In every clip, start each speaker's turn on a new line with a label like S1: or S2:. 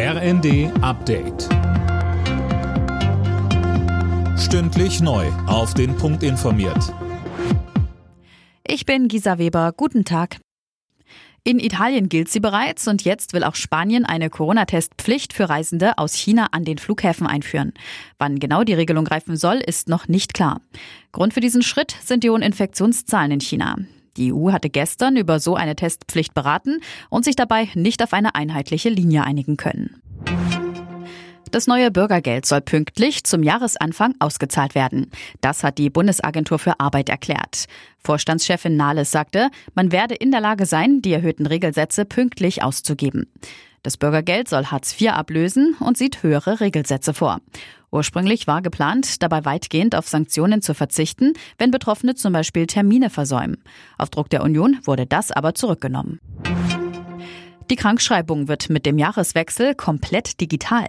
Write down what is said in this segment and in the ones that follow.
S1: RND Update. Stündlich neu. Auf den Punkt informiert.
S2: Ich bin Gisa Weber. Guten Tag. In Italien gilt sie bereits und jetzt will auch Spanien eine Corona-Testpflicht für Reisende aus China an den Flughäfen einführen. Wann genau die Regelung greifen soll, ist noch nicht klar. Grund für diesen Schritt sind die hohen Infektionszahlen in China. Die EU hatte gestern über so eine Testpflicht beraten und sich dabei nicht auf eine einheitliche Linie einigen können. Das neue Bürgergeld soll pünktlich zum Jahresanfang ausgezahlt werden. Das hat die Bundesagentur für Arbeit erklärt. Vorstandschefin Nahles sagte, man werde in der Lage sein, die erhöhten Regelsätze pünktlich auszugeben. Das Bürgergeld soll Hartz IV ablösen und sieht höhere Regelsätze vor. Ursprünglich war geplant, dabei weitgehend auf Sanktionen zu verzichten, wenn Betroffene zum Beispiel Termine versäumen. Auf Druck der Union wurde das aber zurückgenommen. Die Krankschreibung wird mit dem Jahreswechsel komplett digital.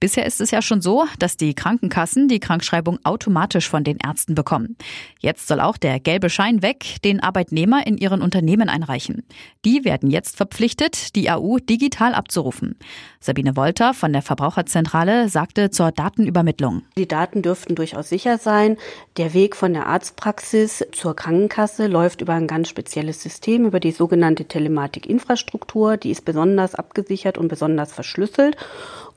S2: Bisher ist es ja schon so, dass die Krankenkassen die Krankschreibung automatisch von den Ärzten bekommen. Jetzt soll auch der gelbe Schein weg, den Arbeitnehmer in ihren Unternehmen einreichen. Die werden jetzt verpflichtet, die AU digital abzurufen. Sabine Wolter von der Verbraucherzentrale sagte zur Datenübermittlung.
S3: Die Daten dürften durchaus sicher sein. Der Weg von der Arztpraxis zur Krankenkasse läuft über ein ganz spezielles System, über die sogenannte Telematikinfrastruktur. Die ist besonders abgesichert und besonders verschlüsselt.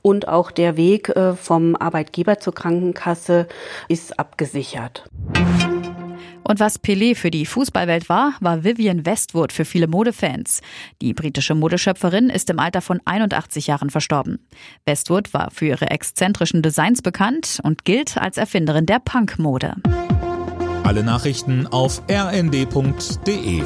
S3: Und auch der Weg äh, vom Arbeitgeber zur Krankenkasse ist abgesichert.
S2: Und was Pelé für die Fußballwelt war, war Vivian Westwood für viele Modefans. Die britische Modeschöpferin ist im Alter von 81 Jahren verstorben. Westwood war für ihre exzentrischen Designs bekannt und gilt als Erfinderin der Punkmode.
S1: Alle Nachrichten auf rnd.de